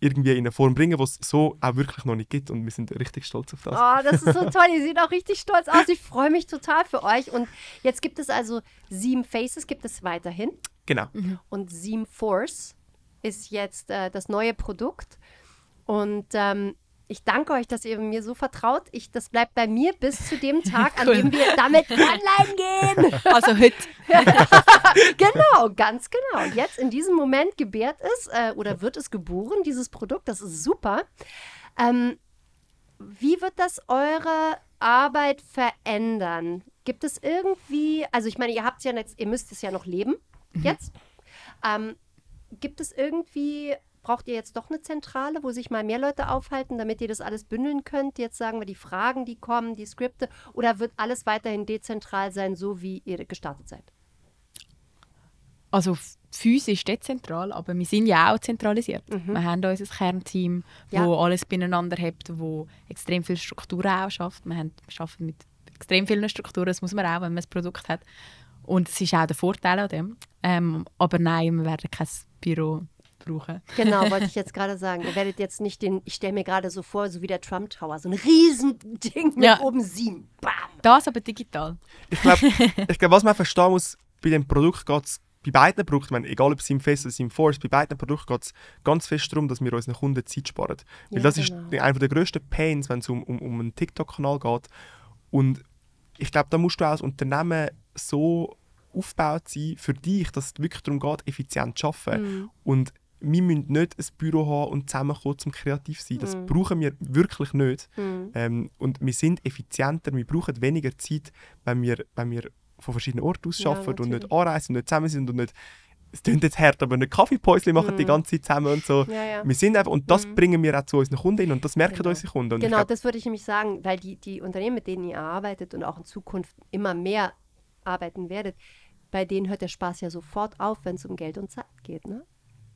irgendwie in eine Form bringen, was es so auch wirklich noch nicht gibt. Und wir sind richtig stolz auf das. Oh, das ist so toll. Ihr seht auch richtig stolz aus. Ich freue mich total für euch. Und jetzt gibt es also sieben Faces, gibt es weiterhin. Genau. Und Seam Force ist jetzt äh, das neue Produkt. Und ähm, ich danke euch, dass ihr mir so vertraut. Ich, das bleibt bei mir bis zu dem Tag, an Cool. dem wir damit online gehen. Also heute. genau, ganz genau. Jetzt in diesem Moment gebärt es äh, oder wird es geboren, dieses Produkt. Das ist super. Ähm, wie wird das eure Arbeit verändern? Gibt es irgendwie, also ich meine, ihr habt ja jetzt, ihr müsst es ja noch leben jetzt. Ähm, gibt es irgendwie, braucht ihr jetzt doch eine Zentrale, wo sich mal mehr Leute aufhalten, damit ihr das alles bündeln könnt? Jetzt sagen wir die Fragen, die kommen, die Skripte, oder wird alles weiterhin dezentral sein, so wie ihr gestartet seid? Also physisch dezentral, aber wir sind ja auch zentralisiert. Wir haben unser Kernteam, Ja. wo alles beieinander hat, wo extrem viele Strukturen auch schafft. Wir, haben, wir arbeiten mit extrem vielen Strukturen, das muss man auch, wenn man ein Produkt hat. Und es ist auch der Vorteil an dem. Ähm, aber nein, wir werden kein Büro brauchen. Genau, wollte ich jetzt gerade sagen. Ihr werdet jetzt nicht den, ich stelle mir gerade so vor, so wie der Trump Tower, so ein Riesending mit Ja. oben sieben. Bam. Das aber digital. Ich glaube, ich glaub, was man verstehen muss, bei dem Produkt geht es bei beiden Produkten, meine, egal ob es im Fest oder im Force, bei beiden Produkten geht es ganz fest darum, dass wir unseren Kunden Zeit sparen. Weil Ja, das genau. ist einer der grössten Pains, wenn es um, um, um einen TikTok-Kanal geht. Und ich glaube, da musst du auch als Unternehmen so aufgebaut sein, für dich, dass es wirklich darum geht, effizient zu arbeiten. Mhm. Und wir müssen nicht ein Büro haben und zusammenkommen, um kreativ zu sein. Das Mhm. brauchen wir wirklich nicht. Mhm. Ähm, und wir sind effizienter, wir brauchen weniger Zeit, wenn wir, wenn wir von verschiedenen Orten aus Ja, arbeiten und nicht anreisen und nicht zusammen sind und nicht, es klingt jetzt hart, aber nicht Kaffeepäuschen machen die Mhm. ganze Zeit zusammen und so. Ja, ja. Wir sind einfach, und das Mhm. bringen wir auch zu unseren Kunden und das merken Genau. unsere Kunden. Und Genau, glaub, das würde ich nämlich sagen, weil die, die Unternehmen, mit denen ihr arbeitet und auch in Zukunft immer mehr arbeiten werdet, bei denen hört der Spaß ja sofort auf, wenn es um Geld und Zeit geht. Ne?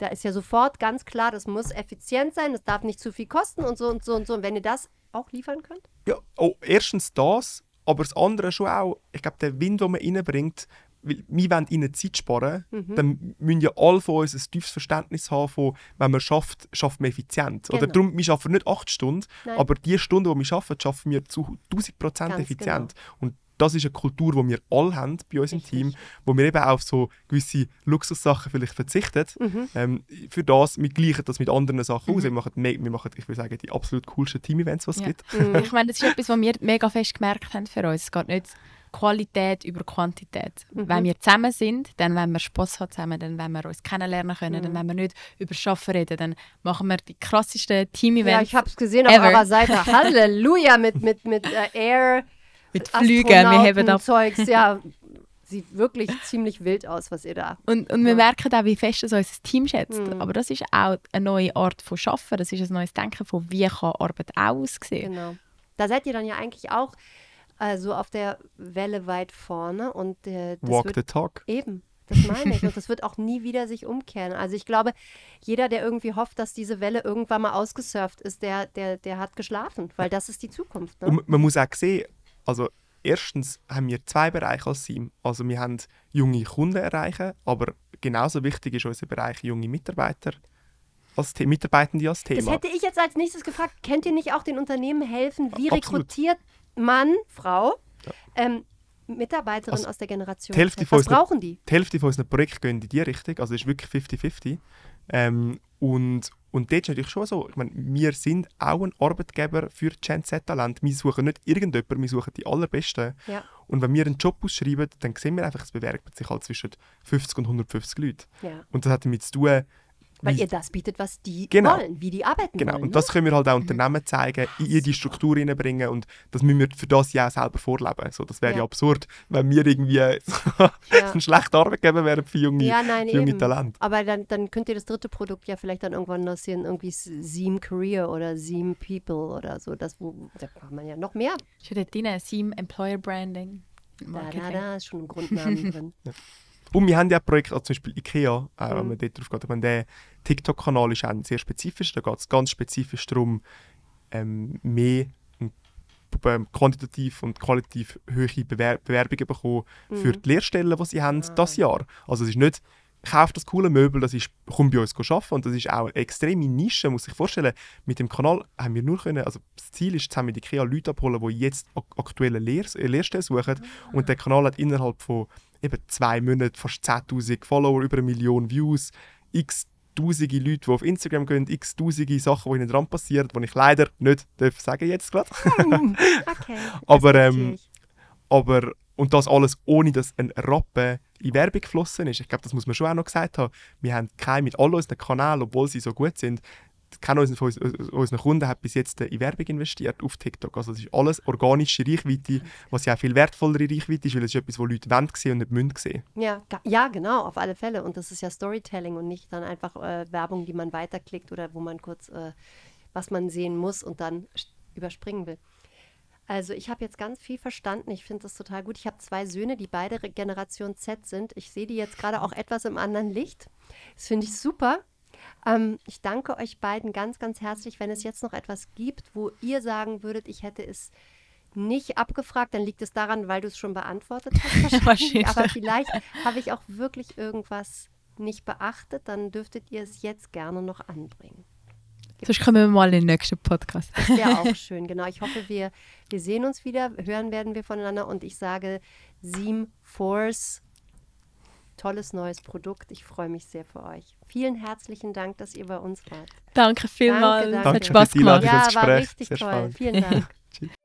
Da ist ja sofort ganz klar, das muss effizient sein, das darf nicht zu viel kosten und so und so und so. Und wenn ihr das auch liefern könnt? ja, oh, erstens das, aber das andere schon auch, ich glaube, der Wind, den man reinbringt, weil wir wollen ihnen Zeit sparen, Mhm. dann müssen ja alle von uns ein tiefes Verständnis haben von, wenn man schafft, schafft man effizient. Oder Genau. darum, wir arbeiten nicht acht Stunden, Nein. aber die Stunden, die wir arbeiten, schaffen wir zu 1000 Prozent effizient. Und das ist eine Kultur, die wir alle haben bei uns im Richtig. Team, wo wir eben auf so gewisse Luxussachen vielleicht verzichten. Mhm. Ähm, für das, wir gleichen das mit anderen Sachen aus. Wir machen, wir machen, ich würde sagen, die absolut coolsten Team-Events, die es Ja. gibt. Mhm. Ich meine, das ist etwas, was wir mega fest gemerkt haben für uns. Es geht nicht Qualität über Quantität. Mhm. Wenn wir zusammen sind, dann wollen wir Spass haben zusammen, dann wollen wir uns kennenlernen können, dann Mhm. wollen wir nicht über Schaffen reden, dann machen wir die krassesten Team-Events Ja, ich habe es gesehen auf ever. eurer Seite. Halleluja mit, mit, mit äh, Air. Mit Flügen. Wir haben da Zeugs. Ja, sieht wirklich ziemlich wild aus, was ihr da. Und, und wir Ja. merken auch, wie fest es unser Team schätzt. Mhm. Aber das ist auch eine neue Art von Schaffen. Das ist ein neues Denken von, wie kann Arbeit auch aussehen. Genau. Da seid ihr dann ja eigentlich auch äh, so auf der Welle weit vorne und äh, das Walk wird the talk. eben. Das meine ich. Und das wird auch nie wieder sich umkehren. Also ich glaube, jeder, der irgendwie hofft, dass diese Welle irgendwann mal ausgesurft ist, der, der, der hat geschlafen, weil das ist die Zukunft. Ne? Und man muss auch sehen, also erstens haben wir zwei Bereiche als Team. Also wir haben junge Kunden erreichen, aber genauso wichtig ist unser Bereich junge Mitarbeiter als The Mitarbeitende als Das Thema. hätte ich jetzt als nächstes gefragt. Kennt ihr nicht auch den Unternehmen helfen? Wie Absolut. rekrutiert Mann, Frau, ähm, Mitarbeiterin Also, aus der Generation? die Hälfte Was brauchen die? Die Hälfte von unseren Projekten gehen in die Richtung, also es ist wirklich 50-50. Ähm, und, und dort ist natürlich schon so, ich meine, wir sind auch ein Arbeitgeber für Gen Z-Talent. Wir suchen nicht irgendjemanden, wir suchen die allerbesten. Ja. Und wenn wir einen Job ausschreiben, dann sehen wir einfach, es bewerbt sich halt zwischen 50 und 150 Leuten. Ja. Und das hat damit zu tun, Weil wie- ihr das bietet, was die Genau. wollen, wie die arbeiten Genau, wollen. und ne? das können wir halt auch Unternehmen zeigen, in in die Struktur reinbringen und das müssen wir für das ja auch selber vorleben. So, das wäre ja. Ja. absurd, wenn wir irgendwie Ja. ein schlechter Arbeitgeber wären für junge, Ja, nein, für junge eben. Talente. Aber dann, dann könnt ihr das dritte Produkt ja vielleicht dann irgendwann lancieren, irgendwie Seam Career oder Seam People oder so. Das, wo, da kann man ja noch mehr. Schon dort drin, Seam Employer Branding. Da, Marketing. da, da ist schon im Grundnamen drin. Und wir haben ja Projekte, also zum Beispiel IKEA, äh, wenn Mhm. man dort drauf geht, ich meine, der TikTok-Kanal ist auch sehr spezifisch, da geht es ganz spezifisch darum, ähm, mehr ähm, quantitativ und qualitativ hohe Bewer Bewerbungen bekommen für Mhm. die Lehrstellen, die sie haben Ah. das Jahr. Also es ist nicht, kauf das coole Möbel, das ist, komm bei uns arbeiten und das ist auch eine extreme Nische, muss sich vorstellen. Mit dem Kanal haben wir nur können, also das Ziel ist, zusammen mit IKEA Leute abholen, die jetzt ak aktuelle Lehr äh, Lehrstellen suchen und der Kanal hat innerhalb von eben zwei Monaten fast 10'000 Follower, über eine Million Views, x tausende Leute, die auf Instagram gehen, x tausende Sachen, die ihnen dran passieren, die ich leider nicht darf sagen jetzt gerade. Okay. Aber, ähm, ich. Aber, und das alles ohne, dass ein Rappen in Werbung geflossen ist. Ich glaube, das muss man schon auch noch gesagt haben. Wir haben keine mit all unseren Kanälen, obwohl sie so gut sind, keiner von uns- unserer Kunden hat bis jetzt in Werbung investiert auf TikTok. Also das ist alles organische Reichweite, was ja auch viel wertvollere Reichweite ist, weil es ist etwas, wo Leute wollen und nicht müssen sehen. Ja, ja, genau, auf alle Fälle. Und das ist ja Storytelling und nicht dann einfach äh, Werbung, die man weiterklickt oder wo man kurz äh, was man sehen muss und dann überspringen will. Also ich habe jetzt ganz viel verstanden. Ich finde das total gut. Ich habe zwei Söhne, die beide Generation Z sind. Ich sehe die jetzt gerade auch etwas im anderen Licht. Das finde ich super. Ähm, ich danke euch beiden ganz, ganz herzlich. Wenn es jetzt noch etwas gibt, wo ihr sagen würdet, ich hätte es nicht abgefragt, dann liegt es daran, weil du es schon beantwortet hast. Wahrscheinlich. Aber vielleicht habe ich auch wirklich irgendwas nicht beachtet, dann dürftet ihr es jetzt gerne noch anbringen. Sonst kommen wir mal in den nächsten Podcast. Das wäre auch schön, genau. Ich hoffe, wir, wir sehen uns wieder, hören werden wir voneinander und ich sage Seam Force, tolles neues Produkt. Ich freue mich sehr für euch. Vielen herzlichen Dank, dass ihr bei uns wart. Danke vielmals. Danke, Es danke. hat Spaß gemacht. Ja, war Gespräch. richtig Sehr toll. spannend. Vielen Dank. Tschüss.